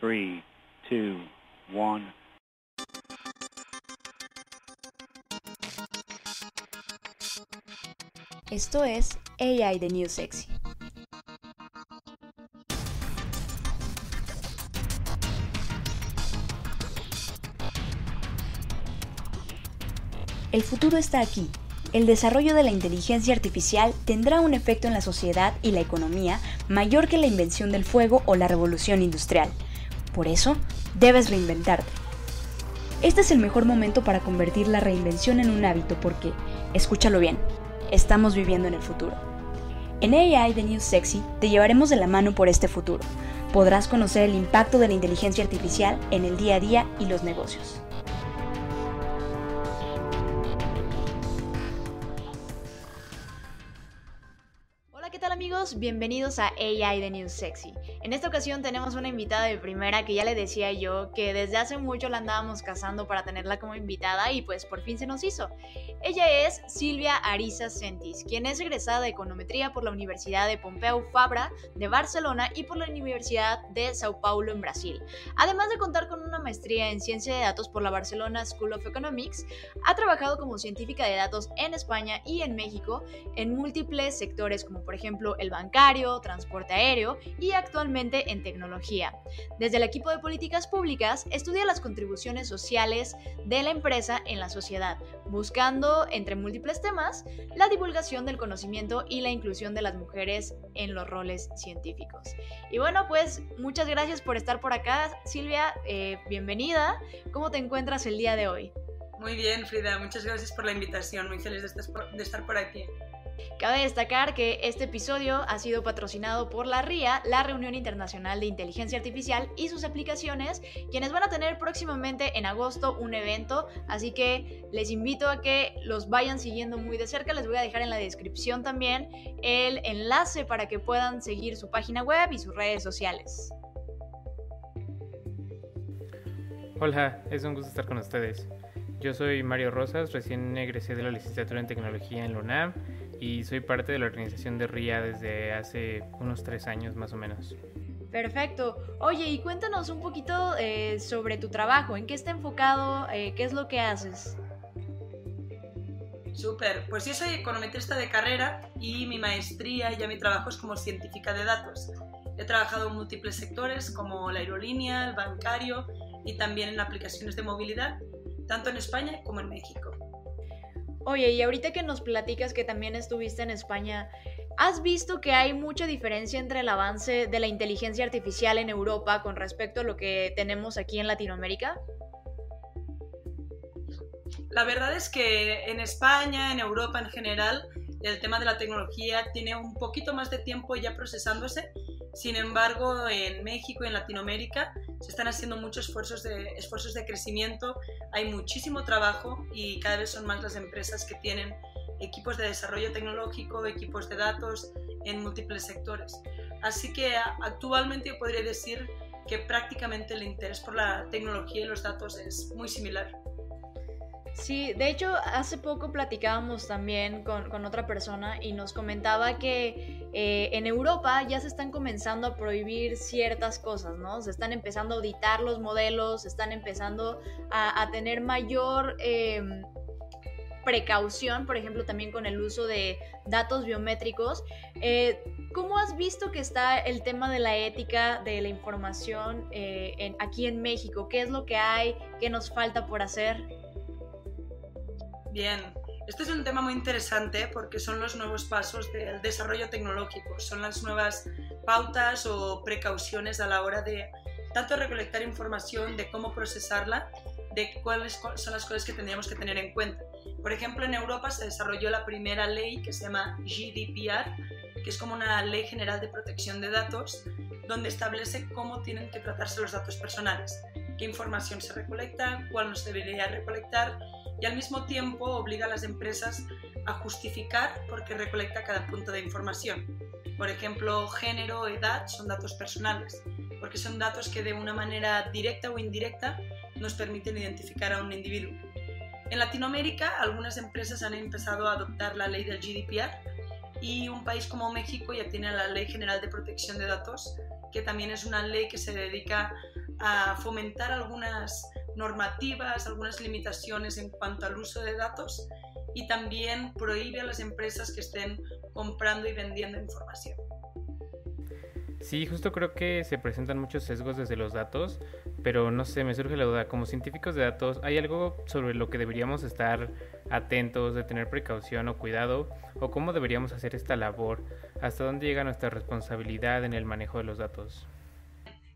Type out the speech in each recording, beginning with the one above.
3, 2, 1. Esto es AI de New Sexy. El futuro está aquí. El desarrollo de la inteligencia artificial tendrá un efecto en la sociedad y la economía mayor que la invención del fuego o la revolución industrial. Por eso, debes reinventarte. Este es el mejor momento para convertir la reinvención en un hábito porque, escúchalo bien, estamos viviendo en el futuro. En AI de New Sexy te llevaremos de la mano por este futuro. Podrás conocer el impacto de la inteligencia artificial en el día a día y los negocios. ¿qué tal amigos? Bienvenidos a AI de News Sexy. En esta ocasión tenemos una invitada de primera que ya le decía yo que desde hace mucho la andábamos cazando para tenerla como invitada y pues por fin se nos hizo. Ella es Silvia Ariza Sentis, quien es egresada de Econometría por la Universidad de Pompeu Fabra de Barcelona y por la Universidad de Sao Paulo en Brasil. Además de contar con una maestría en Ciencia de Datos por la Barcelona School of Economics, ha trabajado como científica de datos en España y en México en múltiples sectores como por ejemplo el bancario, transporte aéreo y actualmente en tecnología. Desde el equipo de políticas públicas estudia las contribuciones sociales de la empresa en la sociedad, buscando, entre múltiples temas, la divulgación del conocimiento y la inclusión de las mujeres en los roles científicos. Y bueno, pues muchas gracias por estar por acá, Silvia, eh, bienvenida. ¿Cómo te encuentras el día de hoy? Muy bien, Frida, muchas gracias por la invitación, muy feliz de estar por aquí. Cabe destacar que este episodio ha sido patrocinado por la RIA, la Reunión Internacional de Inteligencia Artificial y sus aplicaciones, quienes van a tener próximamente en agosto un evento, así que les invito a que los vayan siguiendo muy de cerca, les voy a dejar en la descripción también el enlace para que puedan seguir su página web y sus redes sociales. Hola, es un gusto estar con ustedes. Yo soy Mario Rosas, recién egresé de la licenciatura en tecnología en la UNAM y soy parte de la organización de RIA desde hace unos tres años más o menos. Perfecto. Oye, y cuéntanos un poquito eh, sobre tu trabajo, en qué está enfocado, eh, qué es lo que haces. Súper, pues yo soy econometrista de carrera y mi maestría y ya mi trabajo es como científica de datos. He trabajado en múltiples sectores como la aerolínea, el bancario y también en aplicaciones de movilidad, tanto en España como en México. Oye, y ahorita que nos platicas que también estuviste en España, ¿has visto que hay mucha diferencia entre el avance de la inteligencia artificial en Europa con respecto a lo que tenemos aquí en Latinoamérica? La verdad es que en España, en Europa en general, el tema de la tecnología tiene un poquito más de tiempo ya procesándose. Sin embargo, en México y en Latinoamérica se están haciendo muchos esfuerzos de, esfuerzos de crecimiento, hay muchísimo trabajo y cada vez son más las empresas que tienen equipos de desarrollo tecnológico, equipos de datos en múltiples sectores. Así que actualmente yo podría decir que prácticamente el interés por la tecnología y los datos es muy similar. Sí, de hecho, hace poco platicábamos también con, otra persona y nos comentaba que eh, en Europa ya se están comenzando a prohibir ciertas cosas, ¿no? Se están empezando a auditar los modelos, se están empezando a, tener mayor eh, precaución, por ejemplo, también con el uso de datos biométricos. Eh, ¿Cómo has visto que está el tema de la ética de la información eh, aquí en México? ¿Qué es lo que hay? ¿Qué nos falta por hacer? Bien, este es un tema muy interesante porque son los nuevos pasos del desarrollo tecnológico, son las nuevas pautas o precauciones a la hora de tanto recolectar información, de cómo procesarla, de cuáles son las cosas que tendríamos que tener en cuenta. Por ejemplo, en Europa se desarrolló la primera ley que se llama GDPR, que es como una ley general de protección de datos, donde establece cómo tienen que tratarse los datos personales, qué información se recolecta, cuál no se debería recolectar y al mismo tiempo obliga a las empresas a justificar por qué recolecta cada punto de información. Por ejemplo, género, edad son datos personales, porque son datos que de una manera directa o indirecta nos permiten identificar a un individuo. En Latinoamérica, algunas empresas han empezado a adoptar la ley del GDPR y un país como México ya tiene la Ley General de Protección de Datos, que también es una ley que se dedica a fomentar algunas normativas, algunas limitaciones en cuanto al uso de datos y también prohíbe a las empresas que estén comprando y vendiendo información. Sí, justo creo que se presentan muchos sesgos desde los datos, pero no sé, me surge la duda, como científicos de datos, ¿hay algo sobre lo que deberíamos estar atentos, de tener precaución o cuidado? ¿O cómo deberíamos hacer esta labor? ¿Hasta dónde llega nuestra responsabilidad en el manejo de los datos?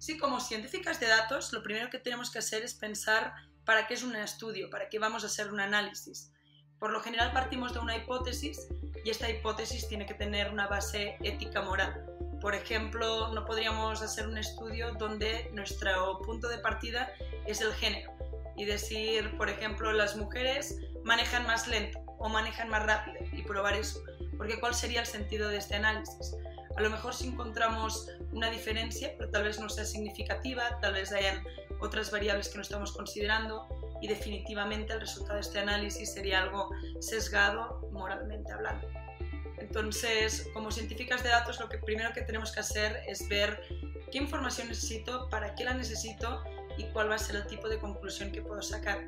Sí, como científicas de datos, lo primero que tenemos que hacer es pensar para qué es un estudio, para qué vamos a hacer un análisis. Por lo general partimos de una hipótesis y esta hipótesis tiene que tener una base ética moral. Por ejemplo, no podríamos hacer un estudio donde nuestro punto de partida es el género y decir, por ejemplo, las mujeres manejan más lento o manejan más rápido y probar eso. Porque ¿cuál sería el sentido de este análisis? A lo mejor si encontramos una diferencia, pero tal vez no sea significativa, tal vez hayan otras variables que no estamos considerando y definitivamente el resultado de este análisis sería algo sesgado moralmente hablando. Entonces, como científicas de datos, lo que primero que tenemos que hacer es ver qué información necesito, para qué la necesito y cuál va a ser el tipo de conclusión que puedo sacar.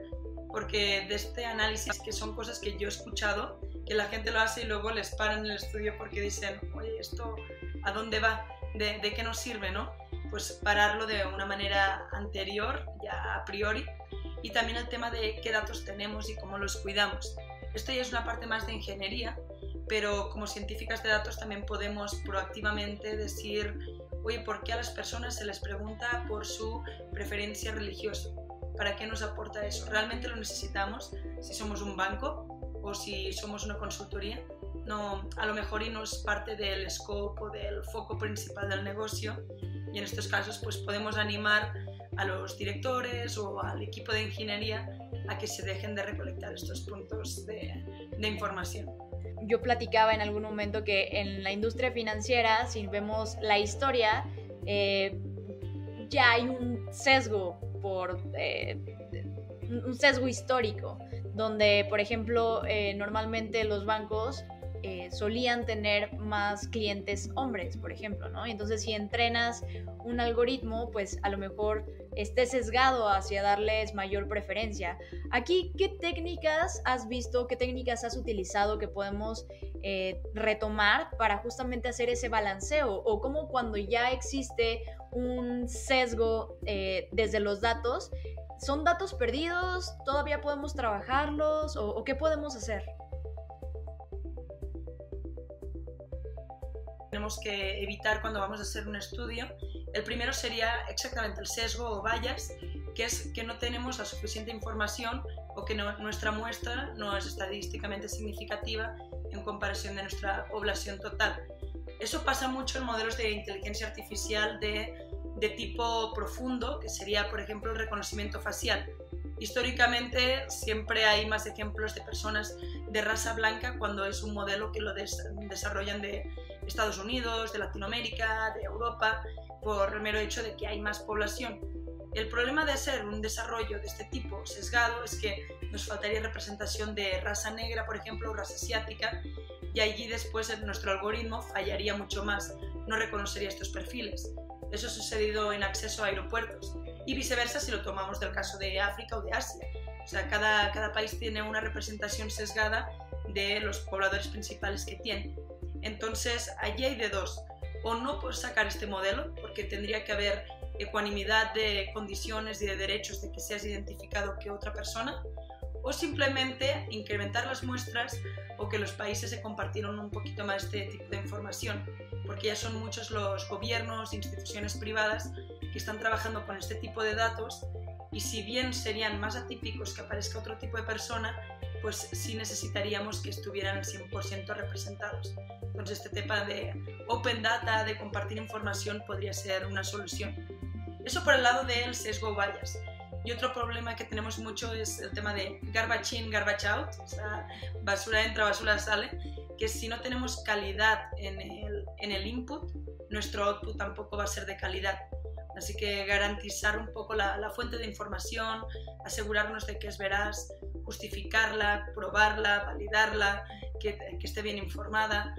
Porque de este análisis, que son cosas que yo he escuchado, que la gente lo hace y luego les paran el estudio porque dicen, oye, ¿esto a dónde va? ¿De, de qué nos sirve? ¿no? Pues pararlo de una manera anterior, ya a priori, y también el tema de qué datos tenemos y cómo los cuidamos. Esto ya es una parte más de ingeniería, pero como científicas de datos también podemos proactivamente decir, oye, ¿por qué a las personas se les pregunta por su preferencia religiosa? ¿Para qué nos aporta eso? ¿Realmente lo necesitamos si somos un banco o si somos una consultoría? No, a lo mejor y no es parte del scope o del foco principal del negocio y en estos casos pues podemos animar a los directores o al equipo de ingeniería a que se dejen de recolectar estos puntos de, de información yo platicaba en algún momento que en la industria financiera, si vemos la historia, eh, ya hay un sesgo por eh, un sesgo histórico, donde, por ejemplo, eh, normalmente los bancos solían tener más clientes hombres, por ejemplo, ¿no? Entonces, si entrenas un algoritmo, pues a lo mejor esté sesgado hacia darles mayor preferencia. Aquí, ¿qué técnicas has visto, qué técnicas has utilizado que podemos eh, retomar para justamente hacer ese balanceo? O cómo cuando ya existe un sesgo eh, desde los datos, ¿son datos perdidos? ¿Todavía podemos trabajarlos? ¿O, qué podemos hacer? Tenemos que evitar cuando vamos a hacer un estudio el primero sería exactamente el sesgo o vallas, que es que no tenemos la suficiente información o que nuestra muestra no es estadísticamente significativa en comparación de nuestra población total. Eso pasa mucho en modelos de inteligencia artificial de, de tipo profundo, que sería, por ejemplo, el reconocimiento facial. Históricamente siempre hay más ejemplos de personas de raza blanca cuando es un modelo que lo desarrollan de Estados Unidos, de Latinoamérica, de Europa, por el mero hecho de que hay más población. El problema de hacer un desarrollo de este tipo sesgado es que nos faltaría representación de raza negra, por ejemplo, o raza asiática, y allí después nuestro algoritmo fallaría mucho más, no reconocería estos perfiles. Eso ha sucedido en acceso a aeropuertos y viceversa si lo tomamos del caso de África o de Asia. O sea, cada, cada país tiene una representación sesgada de los pobladores principales que tiene. Entonces, allí hay de dos o no por sacar este modelo, porque tendría que haber ecuanimidad de condiciones y de derechos de que seas identificado que otra persona, o simplemente incrementar las muestras o que los países se compartieron un poquito más este tipo de información, porque ya son muchos los gobiernos, instituciones privadas que están trabajando con este tipo de datos y si bien serían más atípicos que aparezca otro tipo de persona, pues sí necesitaríamos que estuvieran al 100% representados. Entonces este tema de open data, de compartir información, podría ser una solución. Eso por el lado del sesgo bias. Y otro problema que tenemos mucho es el tema de garbage in, garbage out, o sea, basura entra, basura sale, que si no tenemos calidad en el, en el input, nuestro output tampoco va a ser de calidad. Así que garantizar un poco la, la fuente de información, asegurarnos de que es veraz, justificarla, probarla, validarla, que, que esté bien informada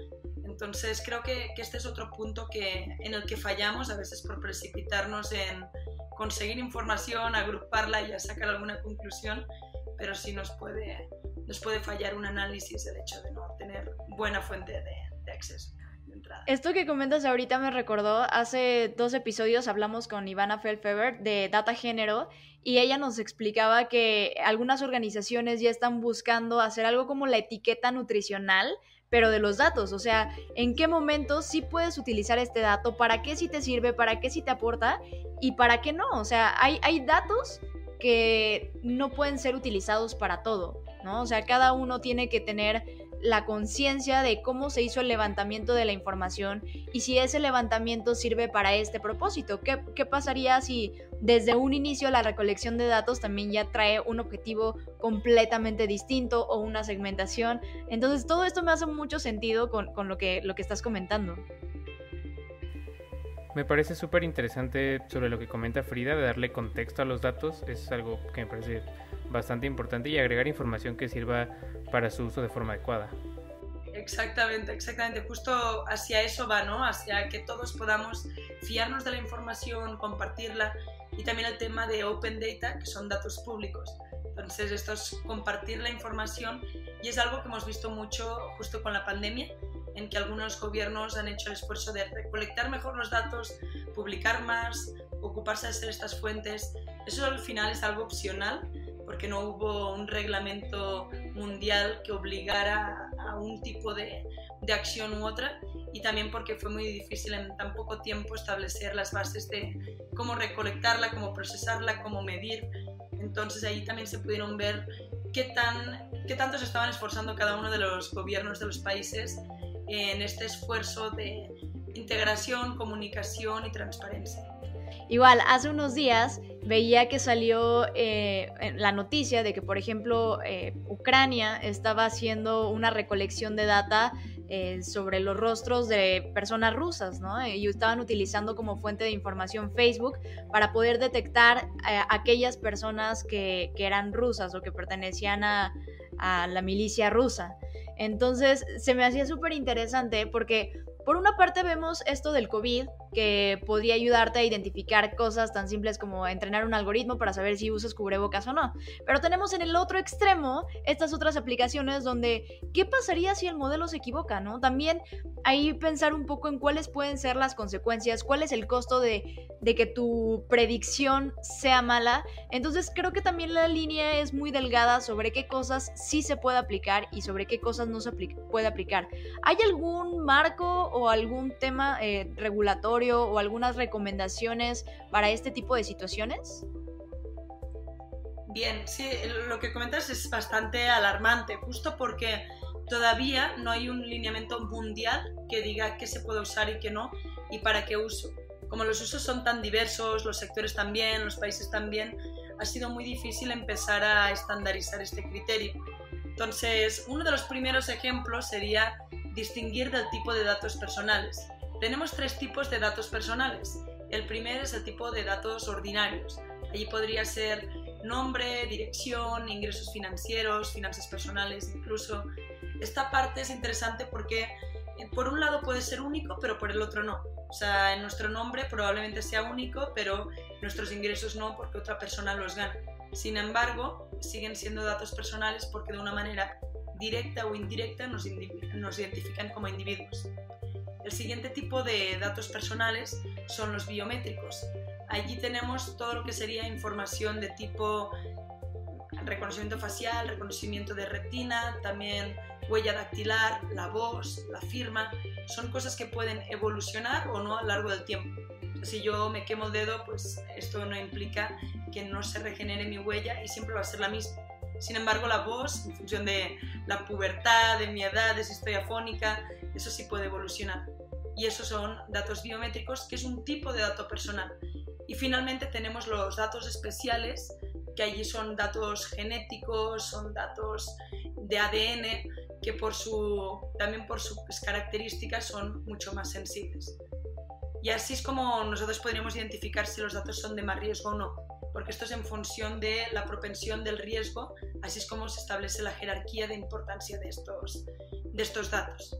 entonces creo que, este es otro punto que, en el que fallamos a veces por precipitarnos en, conseguir información, agruparla y ya sacar alguna conclusión, pero sí nos puede, nos puede fallar un análisis el hecho de no tener buena fuente de, de acceso. Esto que comentas ahorita me recordó, hace dos episodios hablamos con Ivana Feldfeber de Data Género y ella nos explicaba que algunas organizaciones ya están buscando hacer algo como la etiqueta nutricional, pero de los datos, o sea, en qué momento sí puedes utilizar este dato, para qué sí te sirve, para qué sí te aporta y para qué no, o sea, hay, hay datos que no pueden ser utilizados para todo, ¿no? O sea, cada uno tiene que tener la conciencia de cómo se hizo el levantamiento de la información y si ese levantamiento sirve para este propósito. ¿Qué, ¿Qué, pasaría si desde un inicio la recolección de datos también ya trae un objetivo completamente distinto o una segmentación? Entonces todo esto me hace mucho sentido con, con lo, que, lo que estás comentando. Me parece súper interesante sobre lo que comenta Frida de darle contexto a los datos. Es algo que me parece bastante importante y agregar información que sirva para su uso de forma adecuada. Exactamente, exactamente. Justo hacia eso va, ¿no? Hacia que todos podamos fiarnos de la información, compartirla y también el tema de open data, que son datos públicos. Entonces, esto es compartir la información y es algo que hemos visto mucho justo con la pandemia, en que algunos gobiernos han hecho el esfuerzo de recolectar mejor los datos, publicar más, ocuparse de hacer estas fuentes. Eso al final es algo opcional porque no hubo un reglamento mundial que obligara a un tipo de, de, acción u otra y también porque fue muy difícil en tan poco tiempo establecer las bases de cómo recolectarla, cómo procesarla, cómo medir. Entonces ahí también se pudieron ver qué, tan, qué tanto se estaban esforzando cada uno de los gobiernos de los países en este esfuerzo de integración, comunicación y transparencia. Igual, hace unos días veía que salió eh, la noticia de que, por ejemplo, eh, Ucrania estaba haciendo una recolección de data eh, sobre los rostros de personas rusas, ¿no? Y estaban utilizando como fuente de información Facebook para poder detectar a aquellas personas que, eran rusas o que pertenecían a, a la milicia rusa. Entonces, se me hacía súper interesante porque por una parte vemos esto del COVID, que podría ayudarte a identificar cosas tan simples como entrenar un algoritmo para saber si usas cubrebocas o no. Pero tenemos en el otro extremo estas otras aplicaciones donde, ¿qué pasaría si el modelo se equivoca? ¿no? También ahí pensar un poco en cuáles pueden ser las consecuencias, cuál es el costo de, de que tu predicción sea mala. Entonces creo que también la línea es muy delgada sobre qué cosas sí se puede aplicar y sobre qué cosas no se puede aplicar. ¿Hay algún marco o algún tema eh, regulatorio o algunas recomendaciones para este tipo de situaciones? Bien, sí, lo que comentas es bastante alarmante, justo porque todavía no hay un lineamiento mundial que diga qué se puede usar y qué no y para qué uso. Como los usos son tan diversos, los sectores también, los países también, ha sido muy difícil empezar a estandarizar este criterio. Entonces, uno de los primeros ejemplos sería distinguir del tipo de datos personales. Tenemos tres tipos de datos personales. El primero es el tipo de datos ordinarios. Allí podría ser nombre, dirección, ingresos financieros, finanzas personales incluso. Esta parte es interesante porque eh, por un lado puede ser único, pero por el otro no. O sea, en nuestro nombre probablemente sea único, pero nuestros ingresos no porque otra persona los gana. Sin embargo, siguen siendo datos personales porque de una manera directa o indirecta nos, nos identifican como individuos. El siguiente tipo de datos personales son los biométricos. Allí tenemos todo lo que sería información de tipo reconocimiento facial, reconocimiento de retina, también huella dactilar, la voz, la firma. Son cosas que pueden evolucionar o no a lo largo del tiempo. Si yo me quemo el dedo, pues esto no implica que no se regenere mi huella y siempre va a ser la misma. Sin embargo, la voz, en función de la pubertad, de mi edad, de si estoy afónica, eso sí puede evolucionar. Y esos son datos biométricos, que es un tipo de dato personal. Y finalmente tenemos los datos especiales, que allí son datos genéticos, son datos de ADN, que también por sus características son mucho más sensibles. Y así es como nosotros podríamos identificar si los datos son de más riesgo o no porque esto es en función de la propensión del riesgo, así es como se establece la jerarquía de importancia de estos, de estos datos.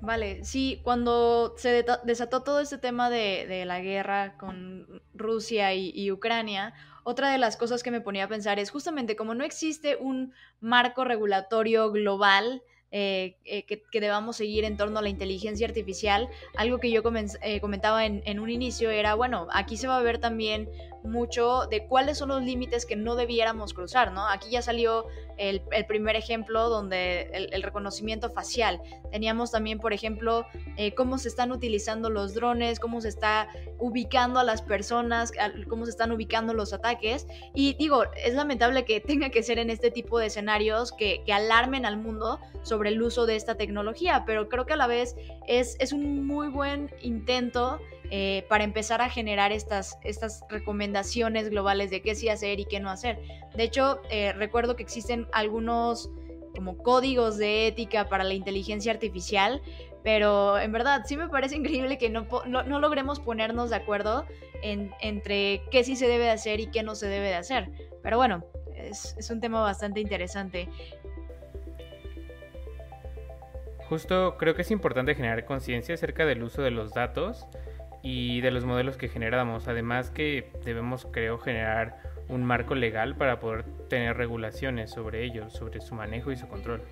Vale, sí, cuando se desató todo este tema de, la guerra con Rusia y, Ucrania, otra de las cosas que me ponía a pensar es justamente como no existe un marco regulatorio global eh, eh, que, debamos seguir en torno a la inteligencia artificial, algo que yo eh, comentaba en, en, un inicio era, bueno, aquí se va a ver también mucho de cuáles son los límites que no debiéramos cruzar, ¿no? Aquí ya salió el, primer ejemplo donde el, reconocimiento facial. Teníamos también, por ejemplo, eh, cómo se están utilizando los drones, cómo se está ubicando a las personas, cómo se están ubicando los ataques. Y digo, es lamentable que tenga que ser en este tipo de escenarios que, que alarmen al mundo sobre el uso de esta tecnología, pero creo que a la vez es, es un muy buen intento eh, para empezar a generar estas, estas recomendaciones globales de qué sí hacer y qué no hacer. De hecho, eh, recuerdo que existen algunos como códigos de ética para la inteligencia artificial, pero en verdad sí me parece increíble que no, no, logremos ponernos de acuerdo en, entre qué sí se debe de hacer y qué no se debe de hacer. Pero bueno, es, es un tema bastante interesante. Justo creo que es importante generar conciencia acerca del uso de los datos y de los modelos que generamos. Además que debemos, creo, generar un marco legal para poder tener regulaciones sobre ellos, sobre su manejo y su control.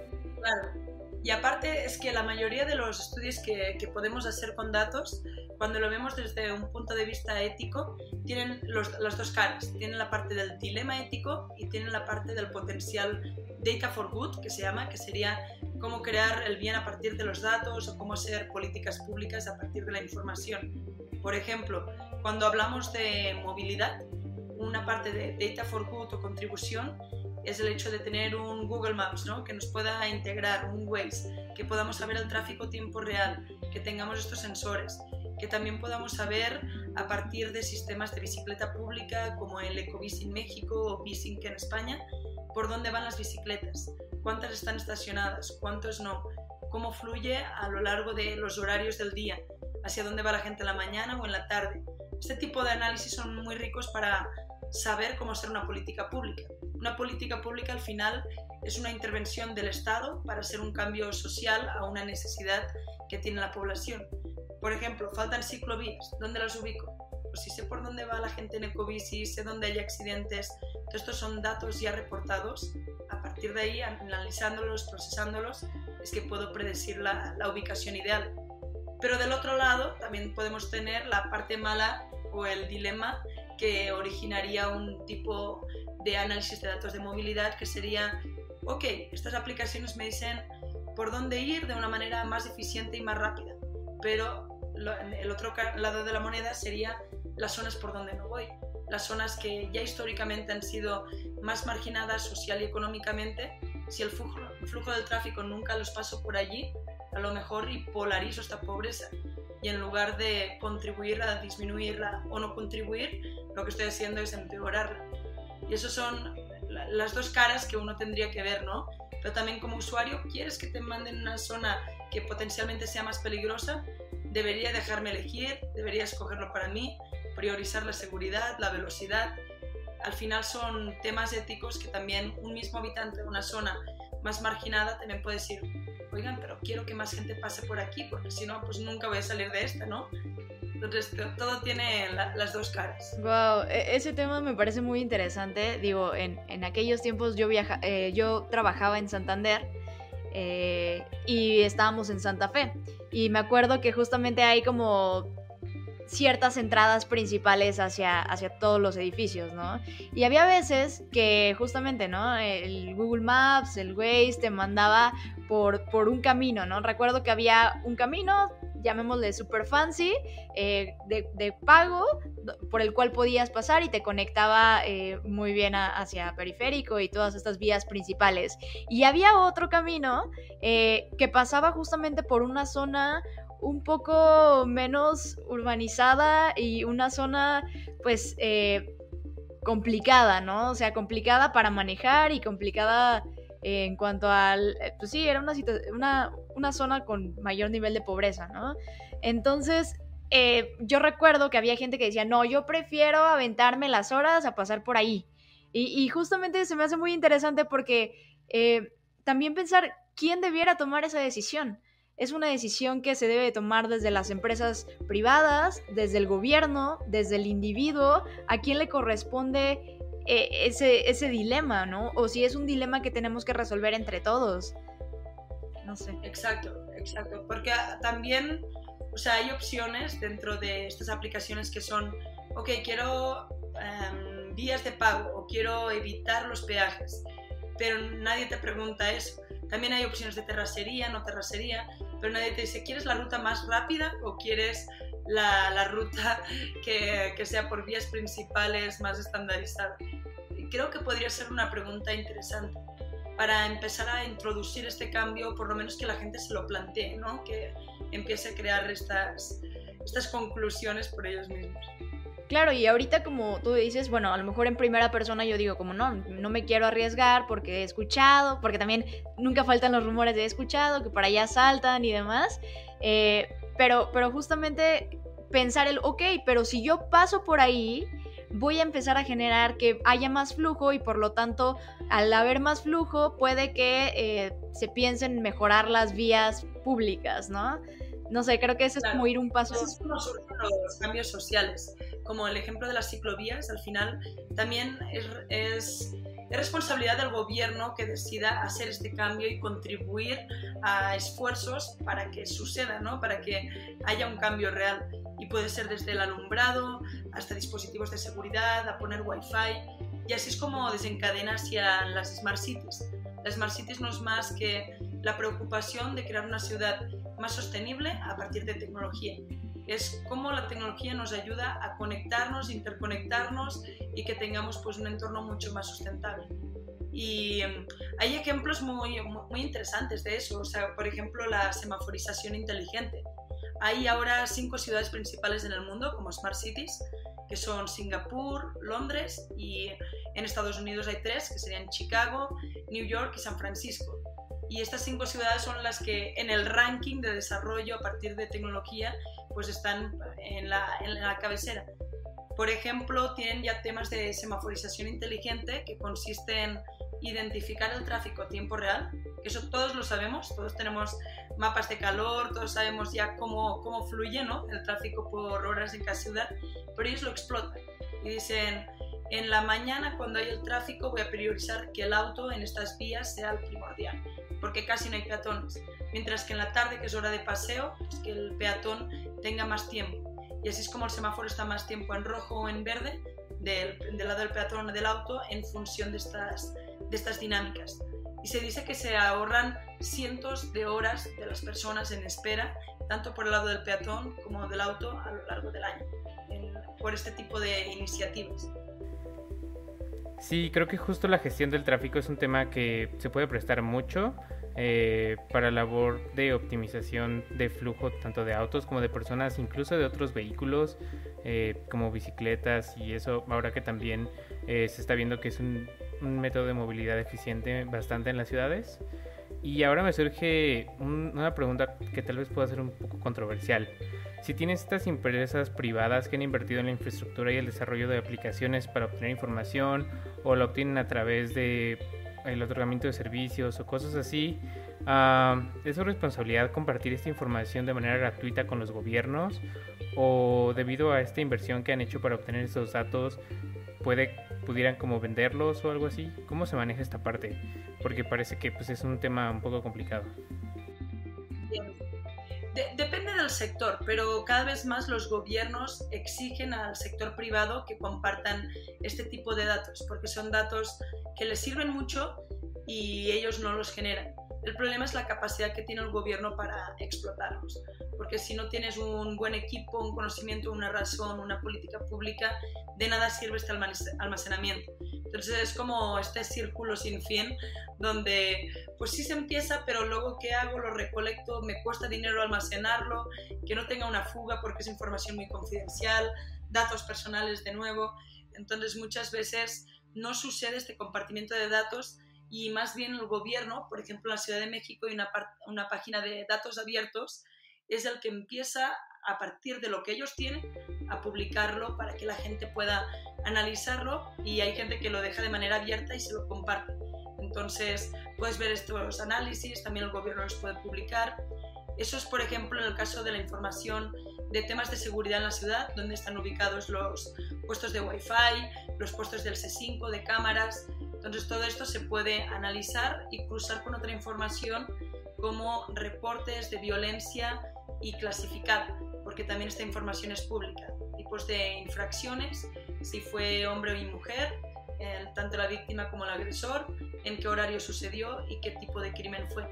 Y aparte es que la mayoría de los estudios que, podemos hacer con datos, cuando lo vemos desde un punto de vista ético, tienen los, las dos caras. Tienen la parte del dilema ético y tienen la parte del potencial data for good, que se llama, que sería cómo crear el bien a partir de los datos o cómo hacer políticas públicas a partir de la información. Por ejemplo, cuando hablamos de movilidad, una parte de Data for Good o contribución es el hecho de tener un Google Maps ¿no? que nos pueda integrar, un Waze, que podamos saber el tráfico tiempo real, que tengamos estos sensores, que también podamos saber a partir de sistemas de bicicleta pública como el Ecobici en México o Bicing en España, por dónde van las bicicletas, cuántas están estacionadas, cuántos no, cómo fluye a lo largo de los horarios del día, hacia dónde va la gente en la mañana o en la tarde. Este tipo de análisis son muy ricos para saber cómo hacer una política pública. Una política pública al final es una intervención del Estado para hacer un cambio social a una necesidad que tiene la población. Por ejemplo, faltan ciclovías, ¿dónde las ubico? Pues si sé por dónde va la gente en ecobici, sé dónde hay accidentes, todos estos son datos ya reportados. A partir de ahí, analizándolos, procesándolos, es que puedo predecir la, la ubicación ideal. Pero del otro lado también podemos tener la parte mala o el dilema que originaría un tipo de análisis de datos de movilidad que sería, ok, estas aplicaciones me dicen por dónde ir de una manera más eficiente y más rápida, pero el otro lado de la moneda sería las zonas por donde no voy, las zonas que ya históricamente han sido más marginadas social y económicamente, si el flujo, el flujo del tráfico nunca los paso por allí, a lo mejor y polarizo esta pobreza y en lugar de contribuir a disminuirla o no contribuir, lo que estoy haciendo es empeorarla. Y eso son las dos caras que uno tendría que ver, ¿no? Pero también como usuario, ¿quieres que te manden una zona que potencialmente sea más peligrosa? Debería dejarme elegir, debería escogerlo para mí, priorizar la seguridad, la velocidad. Al final son temas éticos que también un mismo habitante de una zona más marginada también puede decir, oigan, pero quiero que más gente pase por aquí, porque si no, pues nunca voy a salir de esta, ¿no? Entonces, todo tiene las dos caras. Wow, e, ese tema me parece muy interesante. Digo, en, en aquellos tiempos yo, viaja, eh, yo trabajaba en Santander eh, y estábamos en Santa Fe. Y me acuerdo que justamente hay como ciertas entradas principales hacia, hacia todos los edificios, ¿no? Y había veces que justamente, ¿no? El Google Maps, el Waze te mandaba por, por un camino, ¿no? Recuerdo que había un camino, llamémosle super fancy, eh, de, pago, por el cual podías pasar y te conectaba eh, muy bien hacia periférico y todas estas vías principales. Y había otro camino eh, que pasaba justamente por una zona un poco menos urbanizada y una zona pues eh, complicada, ¿no? O sea, complicada para manejar y complicada en cuanto al, eh, pues sí, era una, una, una zona con mayor nivel de pobreza, ¿no? Entonces, eh, yo recuerdo que había gente que decía, no, yo prefiero aventarme las horas a pasar por ahí. Y justamente se me hace muy interesante porque también pensar quién debiera tomar esa decisión. Es una decisión que se debe tomar desde las empresas privadas, desde el gobierno, desde el individuo, a quién le corresponde eh, ese, ese dilema, ¿no? O si es un dilema que tenemos que resolver entre todos. No sé. Exacto, exacto. Porque también, o sea, hay opciones dentro de estas aplicaciones que son, ok, quiero em, vías de pago o quiero evitar los peajes, pero nadie te pregunta eso. También hay opciones de terracería, no terracería, pero nadie te dice, ¿quieres la ruta más rápida o quieres la, la ruta que, que, sea por vías principales más estandarizada? creo que podría ser una pregunta interesante para empezar a introducir este cambio, por lo menos que la gente se lo plantee, ¿no? que empiece a crear estas, estas conclusiones por ellos mismos. Claro, y ahorita como tú dices, bueno, a lo mejor en primera persona yo digo como no, no me quiero arriesgar porque he escuchado, porque también nunca faltan los rumores de he escuchado, que para allá saltan y demás, eh, pero, pero justamente pensar el, ok, pero si yo paso por ahí, voy a empezar a generar que haya más flujo y por lo tanto al haber más flujo puede que eh, se piensen mejorar las vías públicas, ¿no? No sé, creo que eso es como ir un paso. Eso es como surgen los cambios sociales. Como el ejemplo de las ciclovías, al final también es, es, es, responsabilidad del gobierno que decida hacer este cambio y contribuir a esfuerzos para que suceda, ¿no? para que haya un cambio real. Y puede ser desde el alumbrado hasta dispositivos de seguridad, a poner wifi. Y así es como desencadena hacia las smart cities. Las smart cities no es más que la preocupación de crear una ciudad más sostenible a partir de tecnología. Es cómo la tecnología nos ayuda a conectarnos, interconectarnos y que tengamos pues, un entorno mucho más sustentable. Y em, hay ejemplos muy, muy interesantes de eso, o sea, por ejemplo, la semaforización inteligente. Hay ahora cinco ciudades principales en el mundo como Smart Cities, que son Singapur, Londres y en Estados Unidos hay tres, que serían Chicago, New York y San Francisco y estas cinco ciudades son las que en el ranking de desarrollo a partir de tecnología pues están en la, en la cabecera. Por ejemplo, tienen ya temas de semaforización inteligente que consiste en identificar el tráfico a tiempo real, eso todos lo sabemos, todos tenemos mapas de calor, todos sabemos ya cómo, cómo fluye ¿no? el tráfico por horas en cada ciudad, pero ellos lo explotan y dicen, en la mañana cuando hay el tráfico voy a priorizar que el auto en estas vías sea el primordial porque casi no hay peatones. Mientras que en la tarde, que es hora de paseo, pues que el peatón tenga más tiempo. Y así es como el semáforo está más tiempo en rojo o en verde, del, del lado del peatón o del auto, en función de estas, de estas dinámicas. Y se dice que se ahorran cientos de horas de las personas en espera, tanto por el lado del peatón como del auto a lo largo del año, por este tipo de iniciativas. Sí, creo que justo la gestión del tráfico es un tema que se puede prestar mucho eh, para labor de optimización de flujo tanto de autos como de personas, incluso de otros vehículos eh, como bicicletas y eso, ahora que también eh, se está viendo que es un, un, método de movilidad eficiente bastante en las ciudades. Y ahora me surge una pregunta que tal vez pueda ser un poco controversial. Si tienes estas empresas privadas que han invertido en la infraestructura y el desarrollo de aplicaciones para obtener información o la obtienen a través de otorgamiento de servicios o cosas así, uh, ¿es su responsabilidad compartir esta información de manera gratuita con los gobiernos o debido a esta inversión que han hecho para obtener esos datos puede pudieran como venderlos o algo así? ¿Cómo se maneja esta parte? Porque parece que pues es un tema un poco complicado depende del sector, pero cada vez más los gobiernos exigen al sector privado que compartan este tipo de datos, porque son datos que les sirven mucho y ellos no los generan. El problema es la capacidad que tiene el gobierno para explotarlos, porque si no tienes un buen equipo, un conocimiento, una razón, una política pública, de nada sirve este almacenamiento. Entonces es como este círculo sin fin donde pues sí se empieza, pero luego ¿qué hago? Lo recolecto, me cuesta dinero almacenarlo, que no tenga una fuga porque es información muy confidencial, datos personales de nuevo. Entonces muchas veces no sucede este compartimiento de datos y más bien el gobierno, por ejemplo en la Ciudad de México hay una, una página de datos abiertos, es el que empieza a partir de lo que ellos tienen a publicarlo para que la gente pueda analizarlo y hay gente que lo deja de manera abierta y se lo comparte. Entonces puedes ver estos análisis, también el gobierno los puede publicar Eso es, por ejemplo, en el caso de la información de temas de seguridad en la ciudad, donde están ubicados los puestos de Wi-Fi, los puestos del C5, de cámaras. Entonces todo esto se puede analizar y cruzar con otra información como reportes de violencia y clasificar, porque también esta información es pública. Tipos de infracciones, si fue hombre o mujer, tanto la víctima como el agresor, en qué horario sucedió y qué tipo de crimen fue.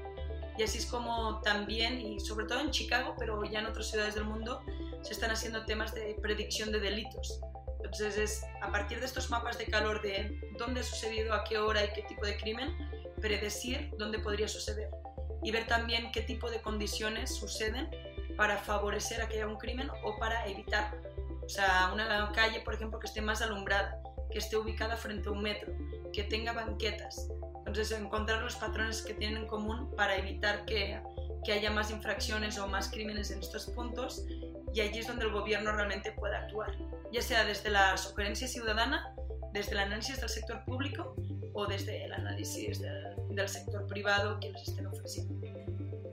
Y así es como también, y sobre todo en Chicago, pero ya en otras ciudades del mundo, se están haciendo temas de predicción de delitos. Entonces es a partir de estos mapas de calor de dónde ha sucedido, a qué hora y qué tipo de crimen, predecir dónde podría suceder. Y ver también qué tipo de condiciones suceden para favorecer a que haya un crimen o para evitar. O sea, una calle, por ejemplo, que esté más alumbrada, que esté ubicada frente a un metro, que tenga banquetas. Entonces, encontrar los patrones que tienen en común para evitar que, que haya más infracciones o más crímenes en estos puntos y allí es donde el gobierno realmente puede actuar, ya sea desde la sugerencia ciudadana, desde el análisis del sector público o desde el análisis del, del sector privado que les estén ofreciendo.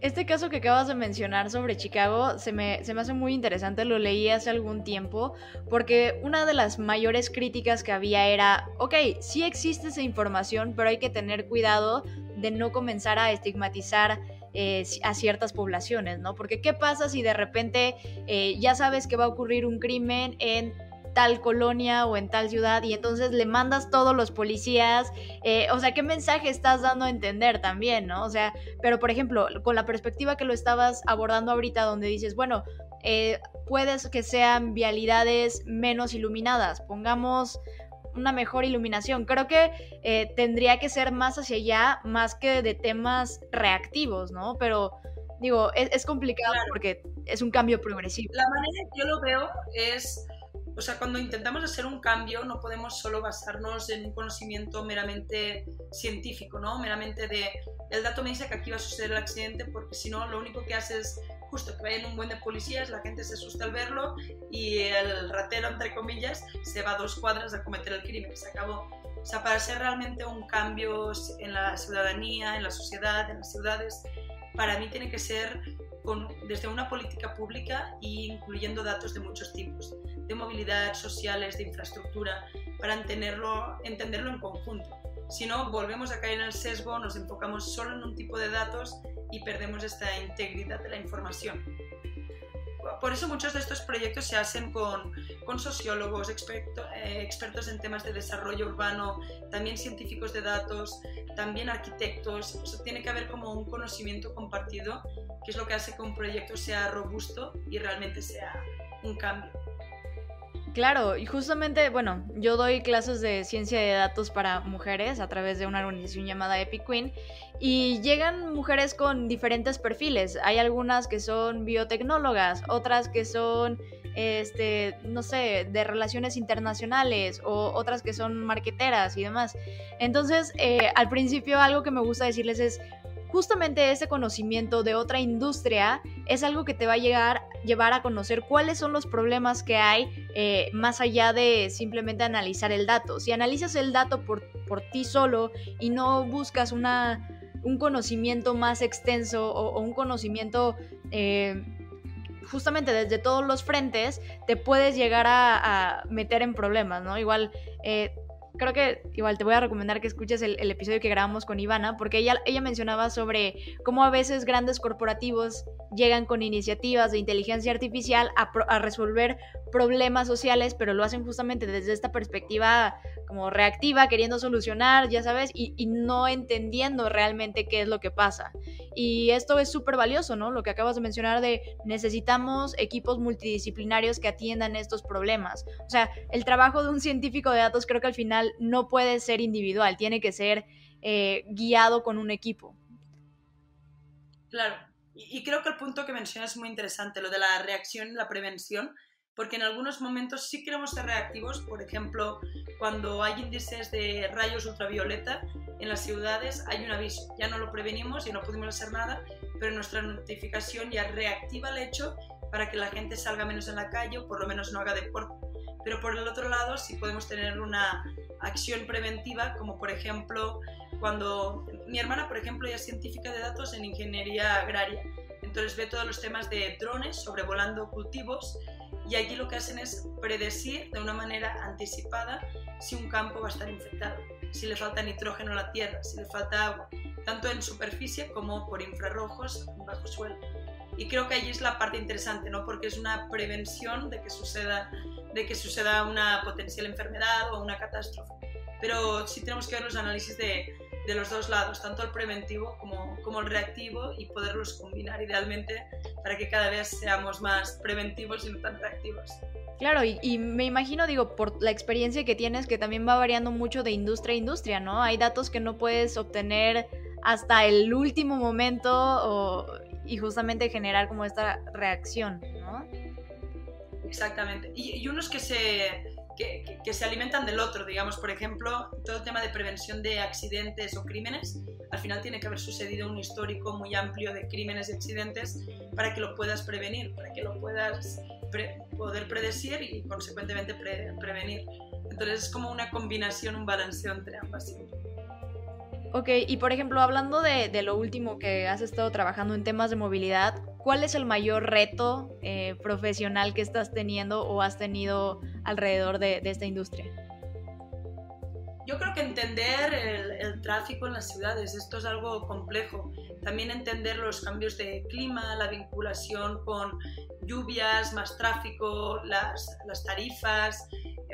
Este caso que acabas de mencionar sobre Chicago se me, se me, hace muy interesante, lo leí hace algún tiempo, porque una de las mayores críticas que había era, ok, sí existe esa información, pero hay que tener cuidado de no comenzar a estigmatizar eh, a ciertas poblaciones, ¿no? Porque ¿qué pasa si de repente eh, ya sabes que va a ocurrir un crimen en tal colonia o en tal ciudad y entonces le mandas todos los policías, eh, o sea, ¿qué mensaje estás dando a entender también, no? O sea, pero por ejemplo, con la perspectiva que lo estabas abordando ahorita, donde dices, bueno, eh, puedes que sean vialidades menos iluminadas, pongamos una mejor iluminación. Creo que eh, tendría que ser más hacia allá, más que de temas reactivos, ¿no? Pero digo, es, complicado porque es un cambio progresivo. La manera que yo lo veo es o sea, cuando intentamos hacer un cambio no podemos solo basarnos en un conocimiento meramente científico, ¿no? Meramente de, el dato me dice que aquí va a suceder el accidente porque si no, lo único que hace es justo que vayan un buen de policías, la gente se asusta al verlo y el ratero, entre comillas, se va a dos cuadras a cometer el crimen. Se acabó. O sea, para hacer realmente un cambio en la ciudadanía, en la sociedad, en las ciudades, para mí tiene que ser desde una política pública e incluyendo datos de muchos tipos, de movilidad, sociales, de infraestructura, para entenderlo, entenderlo en conjunto. Si no, volvemos a caer en el sesgo, nos enfocamos solo en un tipo de datos y perdemos esta integridad de la información por eso muchos de estos proyectos se hacen con, sociólogos, eh, expertos en temas de desarrollo urbano, también científicos de datos, también arquitectos. O tiene que haber como un conocimiento compartido, que es lo que hace que un proyecto sea robusto y realmente sea un cambio. Claro, y justamente, bueno, yo doy clases de ciencia de datos para mujeres a través de una organización llamada Epic Queen y llegan mujeres con diferentes perfiles. Hay algunas que son biotecnólogas, otras que son, este, no sé, de relaciones internacionales o otras que son marqueteras y demás. Entonces, eh, al principio algo que me gusta decirles es, justamente ese conocimiento de otra industria es algo que te va a llegar, llevar a conocer cuáles son los problemas que hay eh, más allá de simplemente analizar el dato. Si analizas el dato por, por ti solo y no buscas una, un conocimiento más extenso o, un conocimiento... Eh, justamente desde todos los frentes te puedes llegar a, meter en problemas, ¿no? Igual eh, creo que igual te voy a recomendar que escuches el, episodio que grabamos con Ivana, porque ella, ella mencionaba sobre cómo a veces grandes corporativos llegan con iniciativas de inteligencia artificial a, a resolver problemas sociales, pero lo hacen justamente desde esta perspectiva como reactiva, queriendo solucionar, ya sabes, y, no entendiendo realmente qué es lo que pasa. Y esto es súper valioso, ¿no? Lo que acabas de mencionar de necesitamos equipos multidisciplinarios que atiendan estos problemas. O sea, el trabajo de un científico de datos creo que al final no puede ser individual, tiene que ser eh, guiado con un equipo. Claro, y, y creo que el punto que mencionas es muy interesante, lo de la reacción la prevención porque en algunos momentos sí queremos ser reactivos, por ejemplo, cuando hay índices de rayos ultravioleta en las ciudades hay un aviso, ya no lo prevenimos y no pudimos hacer nada, pero nuestra notificación ya reactiva el hecho para que la gente salga menos en la calle o por lo menos no haga deporte. Pero por el otro lado sí podemos tener una acción preventiva, como por ejemplo cuando mi hermana, por ejemplo, ya es científica de datos en ingeniería agraria Entonces ve todos los temas de drones sobrevolando cultivos y allí lo que hacen es predecir de una manera anticipada si un campo va a estar infectado, si le falta nitrógeno a la tierra, si le falta agua, tanto en superficie como por infrarrojos bajo suelo. Y creo que allí es la parte interesante, ¿no? porque es una prevención de que suceda, de que suceda una potencial enfermedad o una catástrofe. Pero sí tenemos que ver los análisis de, de los dos lados, tanto el preventivo como, como el reactivo y poderlos combinar idealmente para que cada vez seamos más preventivos y no tan reactivos. Claro, y, me imagino, digo, por la experiencia que tienes, que también va variando mucho de industria a industria, ¿no? Hay datos que no puedes obtener hasta el último momento y justamente generar como esta reacción, ¿no? Exactamente. Y, unos que se, que, se alimentan del otro, digamos, por ejemplo, todo el tema de prevención de accidentes o crímenes, al final tiene que haber sucedido un histórico muy amplio de crímenes y accidentes para que lo puedas prevenir, para que lo puedas poder predecir y consecuentemente pre prevenir. Entonces es como una combinación, un balanceo entre ambas. Ok, y por ejemplo, hablando de, lo último que has estado trabajando en temas de movilidad, ¿cuál es el mayor reto eh, profesional que estás teniendo o has tenido alrededor de, esta industria? Yo creo que entender el, tráfico en las ciudades, esto es algo complejo. También entender los cambios de clima, la vinculación con lluvias, más tráfico, las, las tarifas,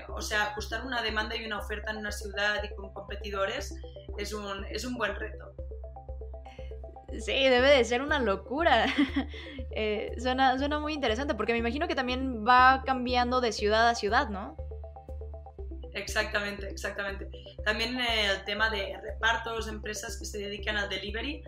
o sea, ajustar una demanda y una oferta en una ciudad y con competidores es un, es un buen reto. Sí, debe de ser una locura. eh, suena, suena muy interesante porque me imagino que también va cambiando de ciudad a ciudad, ¿no? Exactamente, exactamente. También el tema de repartos, empresas que se dedican al delivery,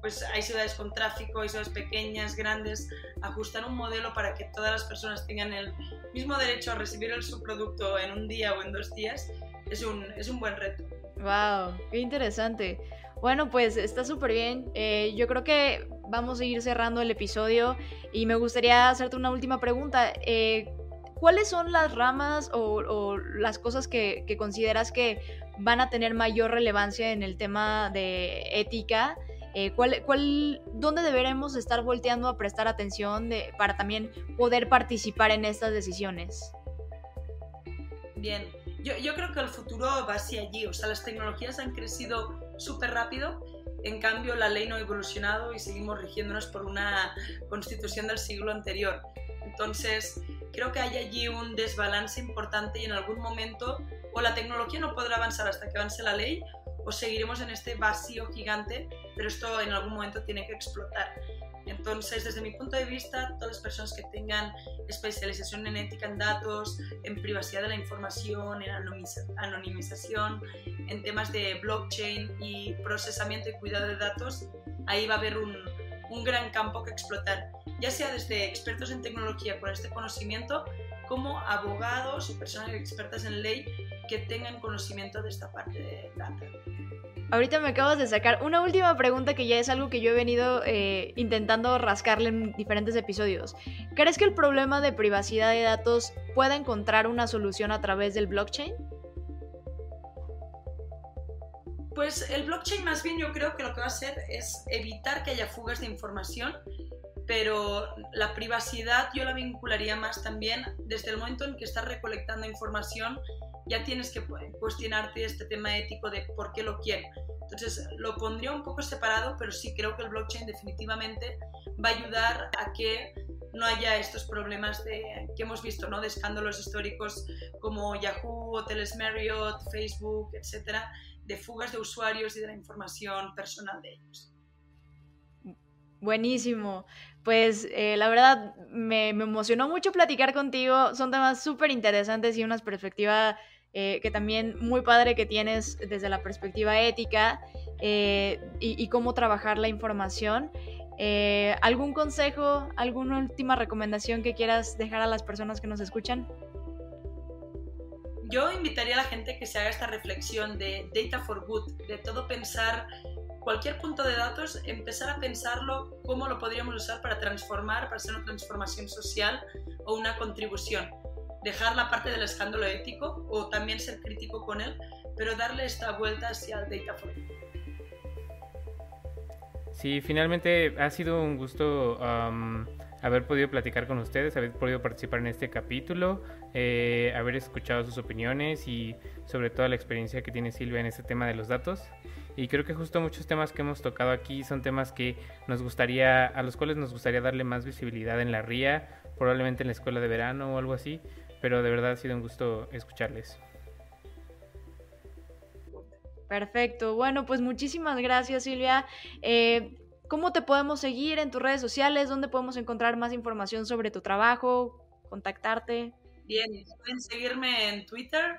pues hay ciudades con tráfico, hay ciudades pequeñas, grandes, ajustar un modelo para que todas las personas tengan el mismo derecho a recibir el subproducto en un día o en dos días, es un, es un buen reto. ¡Wow! ¡Qué interesante! Bueno, pues está súper bien. Eh, yo creo que vamos a ir cerrando el episodio y me gustaría hacerte una última pregunta. Eh, ¿Cuáles son las ramas o, las cosas que, consideras que van a tener mayor relevancia en el tema de ética? Eh, ¿cuál, cuál, ¿Dónde deberemos estar volteando a prestar atención para también poder participar en estas decisiones? Bien, yo, yo creo que el futuro va hacia allí. O sea, las tecnologías han crecido súper rápido en cambio, la ley no ha evolucionado y seguimos rigiéndonos por una constitución del siglo anterior. Entonces, creo que hay allí un desbalance importante y en algún momento o la tecnología no podrá avanzar hasta que avance la ley seguiremos en este vacío gigante, pero esto en algún momento tiene que explotar. Entonces, desde mi punto de vista, todas las personas que tengan especialización en ética en datos, en privacidad de la información, en anonimización, en temas de blockchain y procesamiento y cuidado de datos, ahí va a haber un, un gran campo que explotar, ya sea desde expertos en tecnología con este conocimiento, como abogados o personas expertas en ley que tengan conocimiento de esta parte de data. Ahorita me acabas de sacar una última pregunta que ya es algo que yo he venido eh, intentando rascarle en diferentes episodios. ¿Crees que el problema de privacidad de datos pueda encontrar una solución a través del blockchain? Pues el blockchain más bien yo creo que lo que va a hacer es evitar que haya fugas de información, pero la privacidad yo la vincularía más también desde el momento en que estás recolectando información ya tienes que cuestionarte este tema ético de por qué lo quiero. Entonces lo pondría un poco separado, pero sí creo que el blockchain definitivamente va a ayudar a que no haya estos problemas de, que hemos visto, ¿no? de escándalos históricos como Yahoo, Hoteles Marriott, Facebook, etcétera, de fugas de usuarios y de la información personal de ellos. Buenísimo. Pues eh, la verdad me, emocionó mucho platicar contigo. Son temas súper interesantes y una perspectiva eh, que también muy padre que tienes desde la perspectiva ética eh, y, y, cómo trabajar la información. ¿Algún consejo, alguna última recomendación que quieras dejar a las personas que nos escuchan? Yo invitaría a la gente que se haga esta reflexión de data for good, de todo pensar cualquier punto de datos, empezar a pensarlo cómo lo podríamos usar para transformar, para hacer una transformación social o una contribución dejar la parte del escándalo ético o también ser crítico con él, pero darle esta vuelta hacia el data flow. Sí, finalmente ha sido un gusto haber podido platicar con ustedes, haber podido participar en este capítulo, eh, haber escuchado sus opiniones y sobre todo la experiencia que tiene Silvia en este tema de los datos. Y creo que justo muchos temas que hemos tocado aquí son temas que nos gustaría, a los cuales nos gustaría darle más visibilidad en la RIA, probablemente en la escuela de verano o algo así, pero de verdad ha sido un gusto escucharles. Perfecto. Bueno, pues muchísimas gracias, Silvia. Eh, ¿Cómo te podemos seguir en tus redes sociales? ¿Dónde podemos encontrar más información sobre tu trabajo? ¿Contactarte? Bien, pueden seguirme en Twitter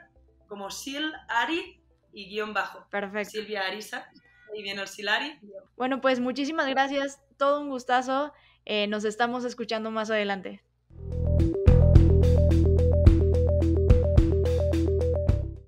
como Sil Ari y guion bajo. Perfecto. Silvia Arisa. Ahí viene el Silari. Bueno, pues muchísimas gracias. Todo un gustazo. Eh, nos estamos escuchando más adelante.